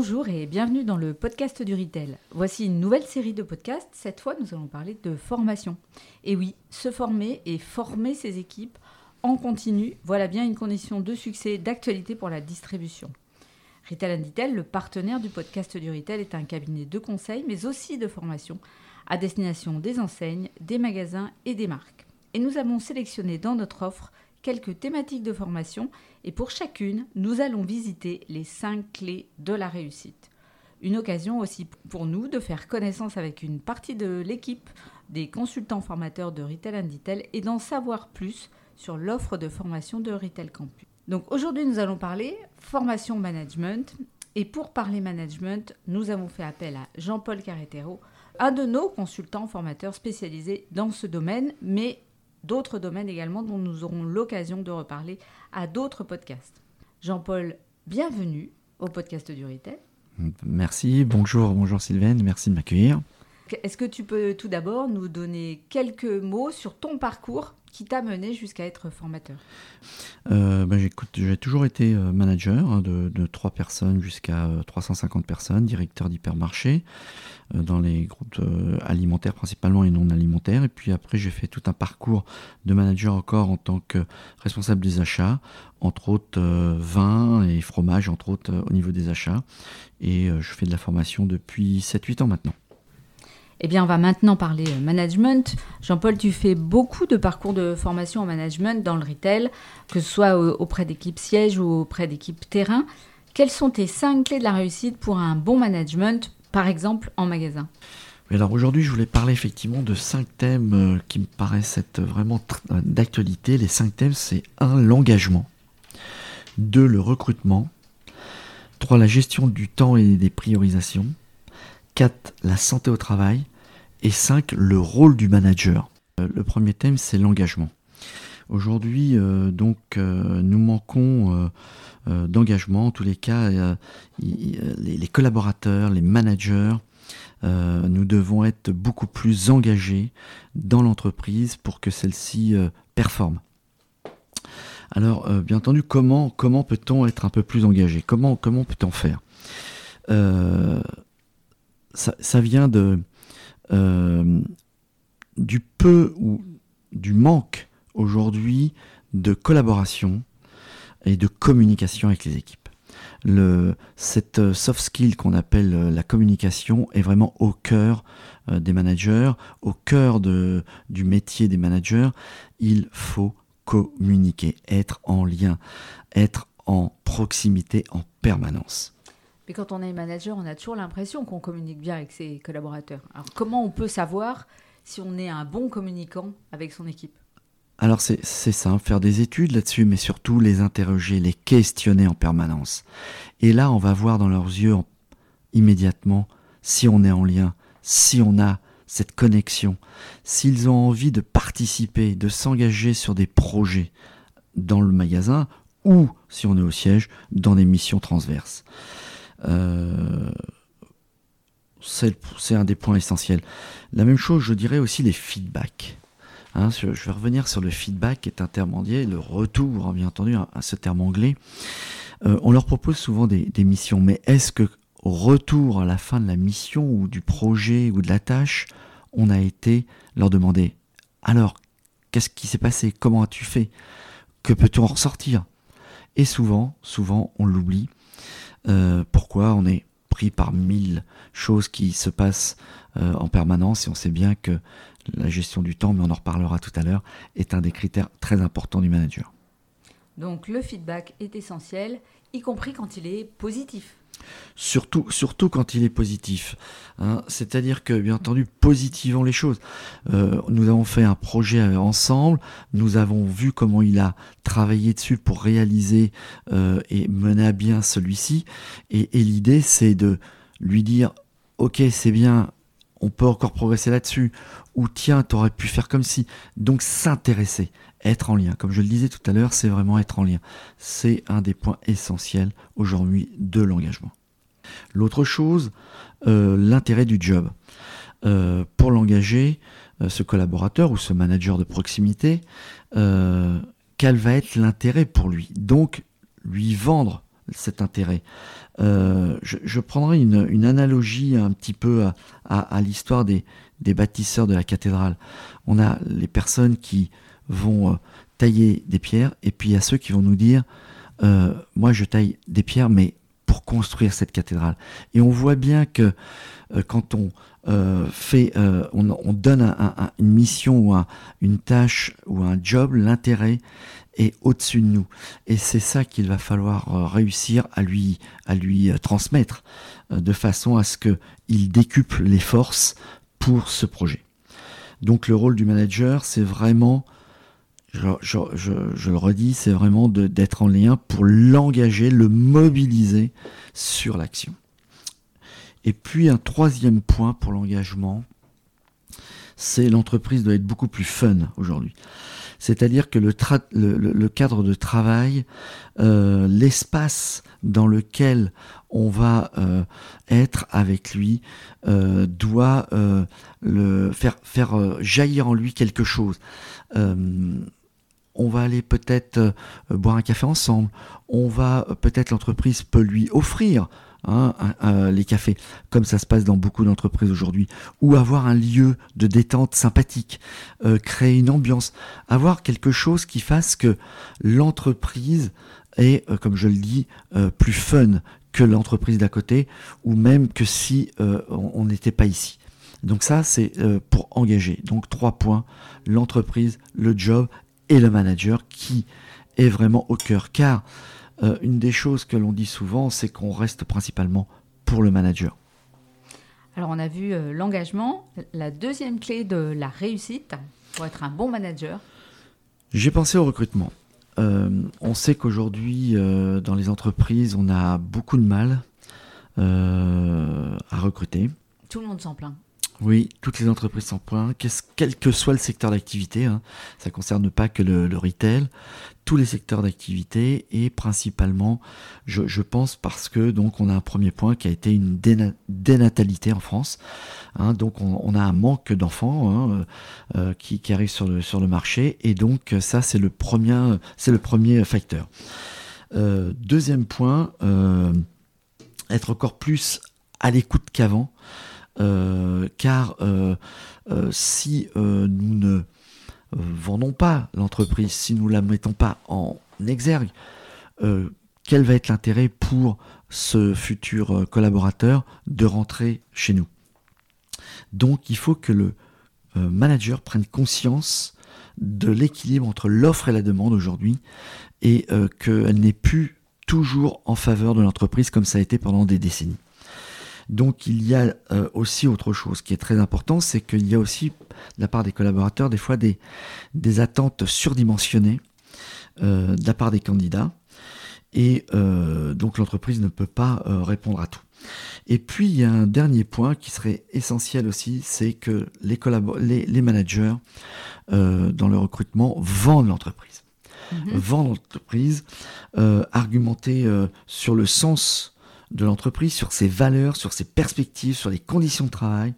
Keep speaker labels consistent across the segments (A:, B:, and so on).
A: Bonjour et bienvenue dans le podcast du Retail. Voici une nouvelle série de podcasts. Cette fois, nous allons parler de formation. Et oui, se former et former ses équipes en continu, voilà bien une condition de succès d'actualité pour la distribution. Retail Detail, le partenaire du podcast du Retail, est un cabinet de conseil, mais aussi de formation à destination des enseignes, des magasins et des marques. Et nous avons sélectionné dans notre offre quelques thématiques de formation et pour chacune, nous allons visiter les cinq clés de la réussite. Une occasion aussi pour nous de faire connaissance avec une partie de l'équipe des consultants formateurs de Retail Detail et d'en savoir plus sur l'offre de formation de Retail Campus. Donc aujourd'hui, nous allons parler formation management. Et pour parler management, nous avons fait appel à Jean-Paul Carretero, un de nos consultants formateurs spécialisés dans ce domaine, mais d'autres domaines également dont nous aurons l'occasion de reparler à d'autres podcasts. Jean-Paul, bienvenue au podcast du Retail.
B: Merci, bonjour, bonjour Sylvaine, merci de m'accueillir.
A: Est-ce que tu peux tout d'abord nous donner quelques mots sur ton parcours qui t'a mené jusqu'à être formateur
B: euh, ben, J'ai toujours été euh, manager hein, de, de 3 personnes jusqu'à 350 euh, personnes, directeur d'hypermarché dans les groupes alimentaires principalement et non alimentaires. Et puis après, j'ai fait tout un parcours de manager encore en tant que responsable des achats, entre autres vin et fromage, entre autres au niveau des achats. Et je fais de la formation depuis 7-8 ans maintenant.
A: Eh bien, on va maintenant parler euh, management. Jean-Paul, tu fais beaucoup de parcours de formation en management dans le retail, que ce soit auprès d'équipes sièges ou auprès d'équipes terrain. Quelles sont tes cinq clés de la réussite pour un bon management, par exemple en magasin?
B: Alors aujourd'hui, je voulais parler effectivement de cinq thèmes euh, qui me paraissent être vraiment euh, d'actualité. Les cinq thèmes, c'est un, l'engagement, deux, le recrutement, trois, la gestion du temps et des priorisations, 4. La santé au travail. Et 5. Le rôle du manager. Euh, le premier thème, c'est l'engagement. Aujourd'hui, euh, donc, euh, nous manquons d'engagement. En tous les cas, les, collaborateurs, les managers, nous devons être beaucoup plus engagés dans l'entreprise pour que celle-ci performe. Alors, bien entendu, comment, comment peut-on être un peu plus engagé? Comment, comment peut-on faire? Ça, vient de, euh, du peu ou du manque aujourd'hui de collaboration et de communication avec les équipes. Cette soft skill qu'on appelle la communication est vraiment au cœur euh, des managers, au cœur de, du métier des managers. Il faut communiquer, être en lien, être en proximité en permanence.
A: Mais quand on est manager, on a toujours l'impression qu'on communique bien avec ses collaborateurs. Alors comment on peut savoir si on est un bon communicant avec son équipe?
B: Alors c'est ça, faire des études là-dessus, mais surtout les interroger, les questionner en permanence. Et là, on va voir dans leurs yeux immédiatement si on est en lien, si on a cette connexion, s'ils ont envie de participer, de s'engager sur des projets dans le magasin ou, si on est au siège, dans des missions transverses. Euh, c'est un des points essentiels. La même chose, je dirais aussi les feedbacks. Hein, je vais revenir sur le feedback qui est un terme anglais, le retour, hein, bien entendu, à ce terme anglais. Euh, on leur propose souvent des, missions, mais est-ce que au retour à la fin de la mission ou du projet ou de la tâche, on a été leur demander alors, qu'est-ce qui s'est passé? Comment as-tu fait? Que peut-on en ressortir? Et souvent, souvent, on l'oublie euh, pourquoi on est pris par mille choses qui se passent euh, en permanence et on sait bien que la gestion du temps, mais on en reparlera tout à l'heure, est un des critères très importants du manager.
A: Donc le feedback est essentiel, y compris quand il est positif.
B: Surtout, quand il est positif. Hein. C'est-à-dire que, bien entendu, positivons les choses. Euh, nous avons fait un projet ensemble, nous avons vu comment il a travaillé dessus pour réaliser euh, et mener à bien celui-ci. Et, et l'idée, c'est de lui dire, ok, c'est bien, on peut encore progresser là-dessus. Ou tiens, tu aurais pu faire comme si. Donc s'intéresser, être en lien. Comme je le disais tout à l'heure, c'est vraiment être en lien. C'est un des points essentiels aujourd'hui de l'engagement. L'autre chose, euh, l'intérêt du job. Euh, pour l'engager, euh, ce collaborateur ou ce manager de proximité, quel va être l'intérêt pour lui? Donc, lui vendre cet intérêt. Euh, je, prendrai une, analogie un petit peu à, l'histoire des, bâtisseurs de la cathédrale. On a les personnes qui vont euh, tailler des pierres et puis il y a ceux qui vont nous dire euh, moi je taille des pierres mais pour construire cette cathédrale. Et on voit bien que quand on fait, on, donne une mission ou une tâche ou un job, l'intérêt est au-dessus de nous. Et c'est ça qu'il va falloir euh, réussir à lui, à lui euh, transmettre, euh, de façon à ce qu'il décuple les forces pour ce projet. Donc le rôle du manager, c'est vraiment, je, le redis, c'est vraiment d'être en lien pour l'engager, le mobiliser sur l'action. Et puis un troisième point pour l'engagement, c'est l'entreprise doit être beaucoup plus fun aujourd'hui. C'est-à-dire que le, cadre de travail, euh, l'espace dans lequel on va euh, être avec lui euh, doit faire jaillir en lui quelque chose on va aller peut-être boire un café ensemble, on va peut-être l'entreprise peut lui offrir Hein, les cafés, comme ça se passe dans beaucoup d'entreprises aujourd'hui, ou avoir un lieu de détente sympathique, euh, créer une ambiance, avoir quelque chose qui fasse que l'entreprise est, euh, comme je le dis, euh, plus fun que l'entreprise d'à côté, ou même que si on n'était pas ici. Donc ça, c'est pour engager. Donc trois points, l'entreprise, le job et le manager qui est vraiment au cœur. Car euh, une des choses que l'on dit souvent, c'est qu'on reste principalement pour le manager.
A: Alors on a vu euh, l'engagement, la deuxième clé de la réussite pour être un bon manager.
B: J'ai pensé au recrutement. Euh, on sait qu'aujourd'hui, dans les entreprises, on a beaucoup de mal à recruter.
A: Tout le monde s'en plaint.
B: Oui, toutes les entreprises s'en plaignent, quel que soit le secteur d'activité. Hein. ça ne concerne pas que le, retail, tous les secteurs d'activité et principalement, je, pense parce que donc on a un premier point qui a été une dénatalité en France. Hein. donc on, a un manque d'enfants hein, euh, qui, arrivent sur le, sur le marché et donc ça c'est le premier, c'est le premier facteur. Euh, deuxième point, euh, être encore plus à l'écoute qu'avant. Euh, car euh, euh, si nous ne vendons pas l'entreprise, si nous ne la mettons pas en exergue, quel va être l'intérêt pour ce futur collaborateur de rentrer chez nous? Donc il faut que le manager prenne conscience de l'équilibre entre l'offre et la demande aujourd'hui et qu'elle n'est plus toujours en faveur de l'entreprise comme ça a été pendant des décennies. Donc il y a euh, aussi autre chose qui est très important, c'est qu'il y a aussi de la part des collaborateurs des fois des, des attentes surdimensionnées euh, de la part des candidats. Et euh, donc l'entreprise ne peut pas répondre à tout. Et puis il y a un dernier point qui serait essentiel aussi, c'est que les, les, les managers dans le recrutement vendent l'entreprise. Mm-hmm. Vendent l'entreprise, argumenter sur le sens de l'entreprise, sur ses valeurs, sur ses perspectives, sur les conditions de travail.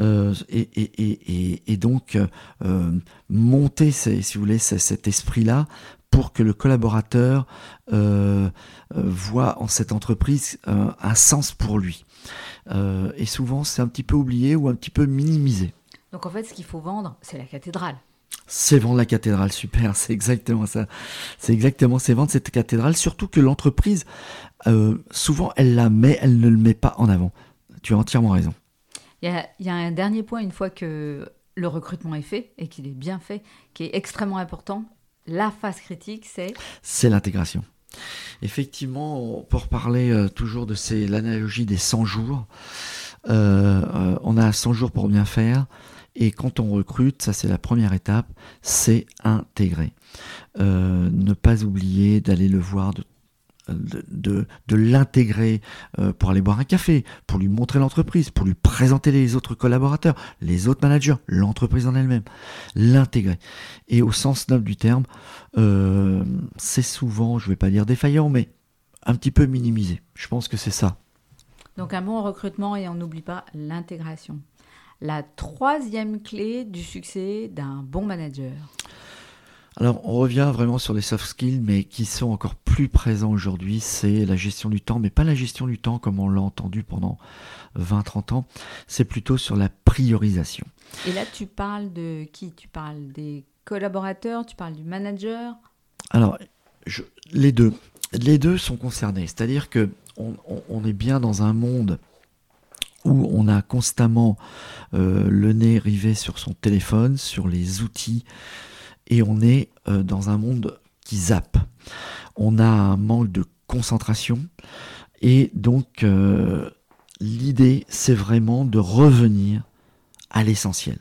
B: Euh, et, donc euh, monter, si vous voulez, cet esprit-là pour que le collaborateur euh, voit en cette entreprise un sens pour lui. et souvent, c'est un petit peu oublié ou un petit peu minimisé.
A: Donc en fait, ce qu'il faut vendre, c'est la cathédrale.
B: C'est vendre la cathédrale, super, c'est exactement ça. C'est exactement, c'est vendre cette cathédrale, surtout que l'entreprise, euh, souvent, elle la met, elle ne le met pas en avant. Tu as entièrement raison.
A: Il y a, un dernier point, une fois que le recrutement est fait et qu'il est bien fait, qui est extrêmement important. La phase critique, c'est
B: C'est l'intégration. Effectivement, pour parler euh, toujours de l'analogie des 100 jours, euh, on a 100 jours pour bien faire. Et quand on recrute, ça c'est la première étape, c'est intégrer. ne pas oublier d'aller le voir de de, l'intégrer euh, pour aller boire un café, pour lui montrer l'entreprise, pour lui présenter les autres collaborateurs, les autres managers, l'entreprise en elle-même, l'intégrer. Et au sens noble du terme, euh, c'est souvent, je ne vais pas dire défaillant, mais un petit peu minimisé. Je pense que c'est ça.
A: Donc un bon recrutement et on n'oublie pas l'intégration. La troisième clé du succès d'un bon manager.
B: Alors on revient vraiment sur les soft skills, mais qui sont encore plus plus présent aujourd'hui, c'est la gestion du temps, mais pas la gestion du temps comme on l'a entendu pendant 20-30 ans, c'est plutôt sur la priorisation.
A: Et là, tu parles de qui? Tu parles des collaborateurs, tu parles du manager?
B: Alors, je, les deux. Les deux sont concernés. C'est-à-dire que on, est bien dans un monde où on a constamment euh, le nez rivé sur son téléphone, sur les outils, et on est euh, dans un monde qui zappe. On a un manque de concentration, et donc euh, l'idée, c'est vraiment de revenir à l'essentiel.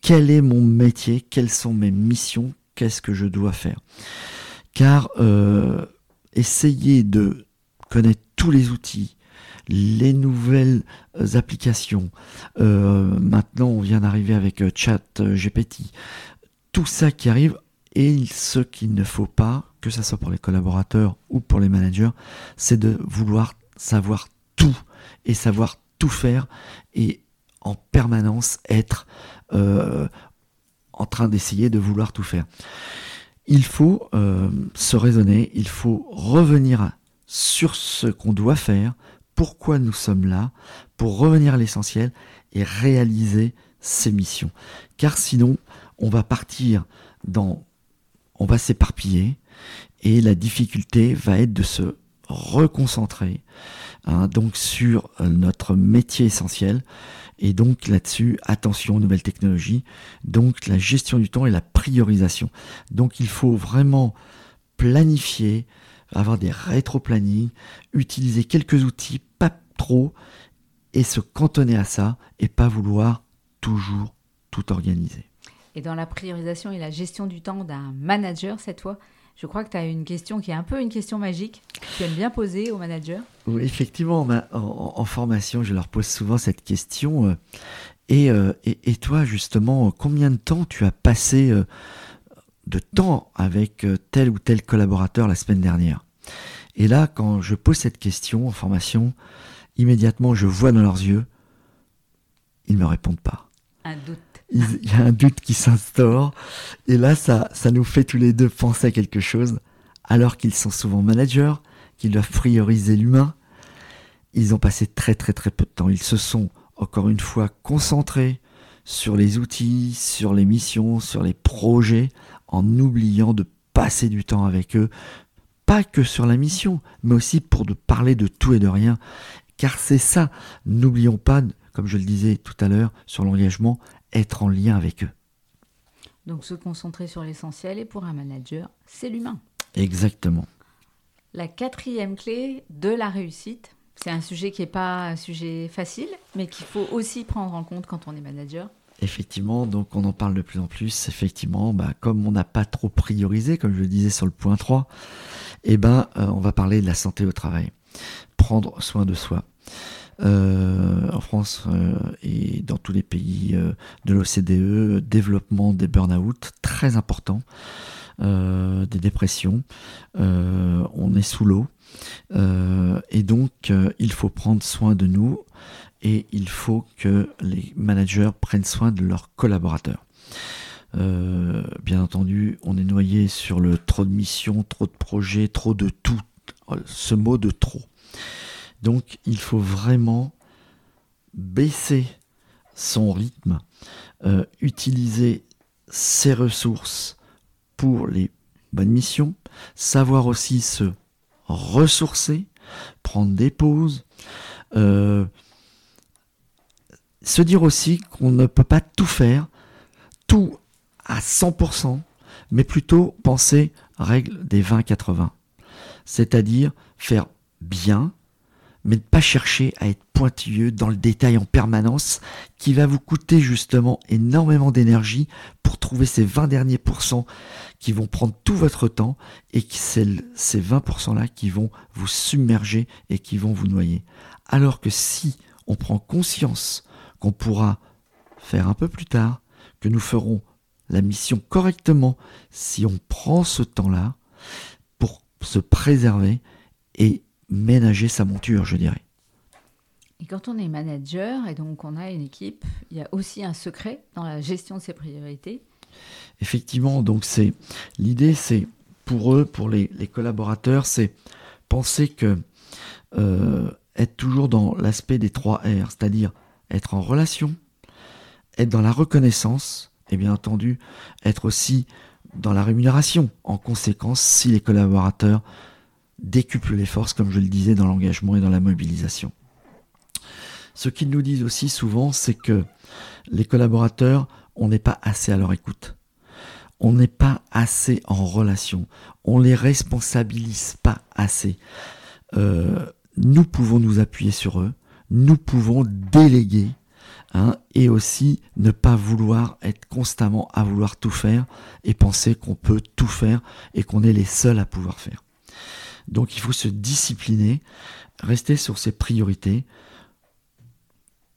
B: Quel est mon métier? Quelles sont mes missions? Qu'est-ce que je dois faire? Car essayer de connaître tous les outils, les nouvelles euh, applications. Euh, maintenant, on vient d'arriver avec euh, Chat GPT. Tout ça qui arrive et ce qu'il ne faut pas, que ce soit pour les collaborateurs ou pour les managers, c'est de vouloir savoir tout et savoir tout faire et en permanence être en train d'essayer de vouloir tout faire. Il faut se raisonner, il faut revenir sur ce qu'on doit faire, pourquoi nous sommes là, pour revenir à l'essentiel et réaliser ces missions. Car sinon, on va partir dans... On va s'éparpiller et la difficulté va être de se reconcentrer hein, donc sur euh, notre métier essentiel et donc là-dessus attention aux nouvelles technologies donc la gestion du temps et la priorisation donc il faut vraiment planifier avoir des rétro-plannings, utiliser quelques outils, pas trop, et se cantonner à ça et pas vouloir toujours tout organiser.
A: Et dans la priorisation et la gestion du temps d'un manager, cette fois, je crois que tu as une question qui est un peu une question magique, que tu aimes bien poser aux managers.
B: Oui, effectivement, en, formation, je leur pose souvent cette question. Euh, euh, et, et, toi, justement, combien de temps tu as passé euh, de temps avec tel ou tel collaborateur la semaine dernière et là, quand je pose cette question en formation, immédiatement, je vois dans leurs yeux, ils ne me répondent pas.
A: Un doute.
B: Il y a un doute qui s'instaure. Et là, ça, ça nous fait tous les deux penser à quelque chose. Alors qu'ils sont souvent managers, qu'ils doivent prioriser l'humain, ils ont passé très très très peu de temps. Ils se sont, encore une fois, concentrés sur les outils, sur les missions, sur les projets, en oubliant de passer du temps avec eux, pas que sur la mission, mais aussi pour de parler de tout et de rien. Car c'est ça, n'oublions pas, comme je le disais tout à l'heure, sur l'engagement, être en lien avec eux.
A: Donc se concentrer sur l'essentiel, et pour un manager, c'est l'humain.
B: Exactement.
A: La quatrième clé de la réussite, c'est un sujet qui n'est pas un sujet facile, mais qu'il faut aussi prendre en compte quand on est manager.
B: Effectivement, donc on en parle de plus en plus. Effectivement, bah, comme on n'a pas trop priorisé, comme je le disais sur le point 3, eh ben, euh, on va parler de la santé au travail. Prendre soin de soi. Euh, en France euh, et dans tous les pays de l'OCDE, développement des burn-out, très important, des dépressions, on est sous l'eau, et donc il faut prendre soin de nous, et il faut que les managers prennent soin de leurs collaborateurs. Euh, bien entendu, on est noyé sur le trop de missions, trop de projets, trop de tout. Ce mot de trop. Donc, il faut vraiment baisser son rythme, euh, utiliser ses ressources pour les bonnes missions, savoir aussi se ressourcer, prendre des pauses, euh, se dire aussi qu'on ne peut pas tout faire, tout à 100%, mais plutôt penser règle des 20-80. C'est-à-dire faire bien, mais ne pas chercher à être pointilleux dans le détail en permanence, qui va vous coûter justement énormément d'énergie pour trouver ces 20 derniers pourcents qui vont prendre tout votre temps et qui c'est ces 20% là qui vont vous submerger et qui vont vous noyer. Alors que si on prend conscience qu'on pourra faire un peu plus tard, que nous ferons la mission correctement si on prend ce temps-là pour se préserver et ménager sa monture, je dirais.
A: Et quand on est manager et donc on a une équipe, il y a aussi un secret dans la gestion de ses priorités.
B: Effectivement, donc c'est l'idée, c'est pour eux, pour les, collaborateurs, c'est penser que euh, être toujours dans l'aspect des trois R, c'est-à-dire être en relation, être dans la reconnaissance, et bien entendu être aussi dans la rémunération. En conséquence, si les collaborateurs décuplent les forces, comme je le disais, dans l'engagement et dans la mobilisation. Ce qu'ils nous disent aussi souvent, c'est que les collaborateurs, on n'est pas assez à leur écoute. On n'est pas assez en relation. On les responsabilise pas assez. Euh, nous pouvons nous appuyer sur eux. Nous pouvons déléguer Hein, et aussi ne pas vouloir être constamment à vouloir tout faire et penser qu'on peut tout faire et qu'on est les seuls à pouvoir faire. Donc il faut se discipliner, rester sur ses priorités.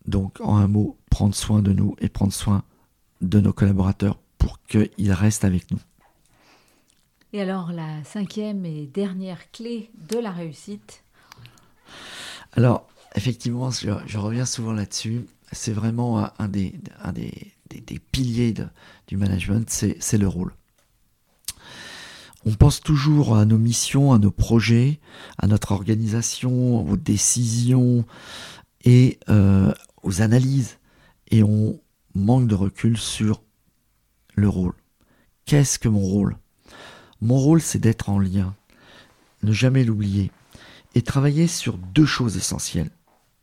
B: Donc en un mot, prendre soin de nous et prendre soin de nos collaborateurs pour qu'ils restent avec nous.
A: Et alors la cinquième et dernière clé de la réussite?
B: Alors effectivement, je reviens souvent là-dessus c'est vraiment un des, des, piliers du management, c'est le rôle. On pense toujours à nos missions, à nos projets, à notre organisation, aux décisions et euh, aux analyses. Et on manque de recul sur le rôle. Qu'est-ce que mon rôle? Mon rôle, c'est d'être en lien, ne jamais l'oublier, et travailler sur deux choses essentielles.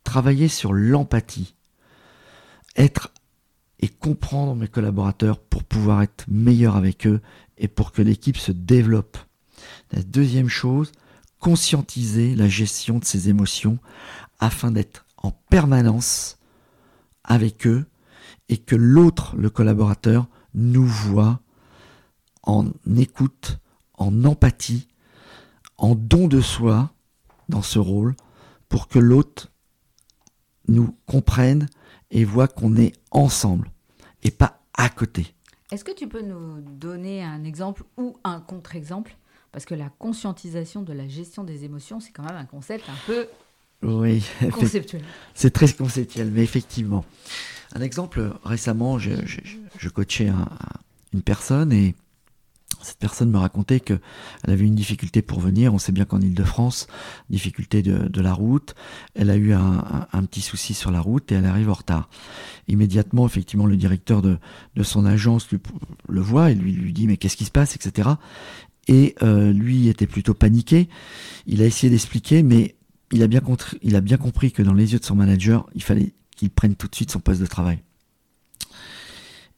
B: Travailler sur l'empathie être et comprendre mes collaborateurs pour pouvoir être meilleur avec eux et pour que l'équipe se développe. La deuxième chose, conscientiser la gestion de ses émotions afin d'être en permanence avec eux et que l'autre, le collaborateur, nous voit en écoute, en empathie, en don de soi dans ce rôle pour que l'autre nous comprenne et voit qu'on est ensemble et pas à côté.
A: Est-ce que tu peux nous donner un exemple ou un contre-exemple? Parce que la conscientisation de la gestion des émotions, c'est quand même un concept un peu
B: oui,
A: conceptuel.
B: C'est très conceptuel, mais effectivement. Un exemple, récemment, je, je, coachais une personne et cette personne me racontait qu'elle avait une difficulté pour venir. On sait bien qu'en Ile-de-France, difficulté de, la route. Elle a eu un, petit souci sur la route et elle arrive en retard. Immédiatement, effectivement, le directeur de, son agence le voit et lui, dit mais qu'est-ce qui se passe, etc. Et euh, lui était plutôt paniqué. Il a essayé d'expliquer, mais il a bien compris que dans les yeux de son manager, il fallait qu'il prenne tout de suite son poste de travail.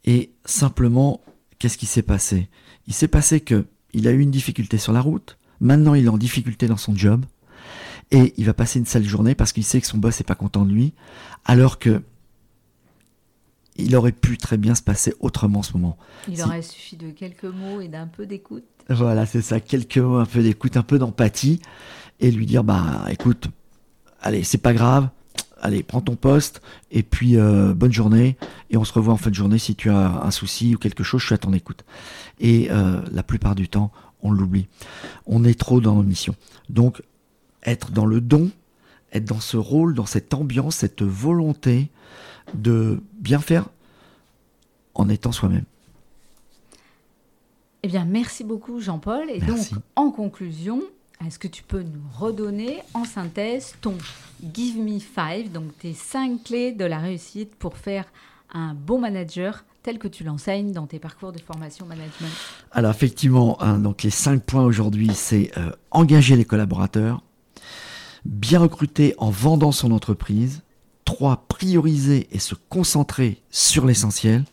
B: Et simplement, qu'est-ce qui s'est passé? Il s'est passé que il a eu une difficulté sur la route, maintenant il est en difficulté dans son job, et il va passer une sale journée parce qu'il sait que son boss n'est pas content de lui, alors que il aurait pu très bien se passer autrement en ce moment.
A: Il aurait suffi de quelques mots et d'un peu d'écoute.
B: Voilà, c'est ça, quelques mots, un peu d'écoute, un peu d'empathie, et lui dire, bah écoute, allez, c'est pas grave, allez, prends ton poste, et puis euh, bonne journée, et on se revoit en fin de journée si tu as un souci ou quelque chose, je suis à ton écoute. Et euh, la plupart du temps, on l'oublie. On est trop dans nos missions. Donc, être dans le don, être dans ce rôle, dans cette ambiance, cette volonté de bien faire en étant soi-même.
A: Eh bien, merci beaucoup Jean-Paul. Et donc, en conclusion, est-ce que tu peux nous redonner en synthèse ton Give Me Five, donc tes cinq clés de la réussite pour faire un bon manager tel que tu l'enseignes dans tes parcours de formation management?
B: Alors effectivement, hein, donc les cinq points aujourd'hui, c'est euh, engager les collaborateurs, bien recruter en vendant son entreprise, 3. Prioriser et se concentrer sur l'essentiel,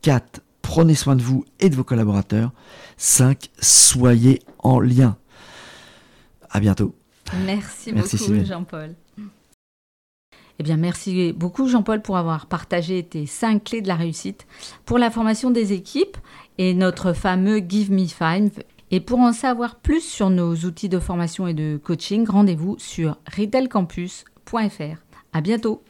B: 4. Prenez soin de vous et de vos collaborateurs, 5. Soyez en lien. À bientôt.
A: Merci, beaucoup, Jean-Paul. Eh bien, merci beaucoup, Jean-Paul, pour avoir partagé tes cinq clés de la réussite pour la formation des équipes et notre fameux Give Me Five. Et pour en savoir plus sur nos outils de formation et de coaching, rendez-vous sur retailcampus.fr. À bientôt.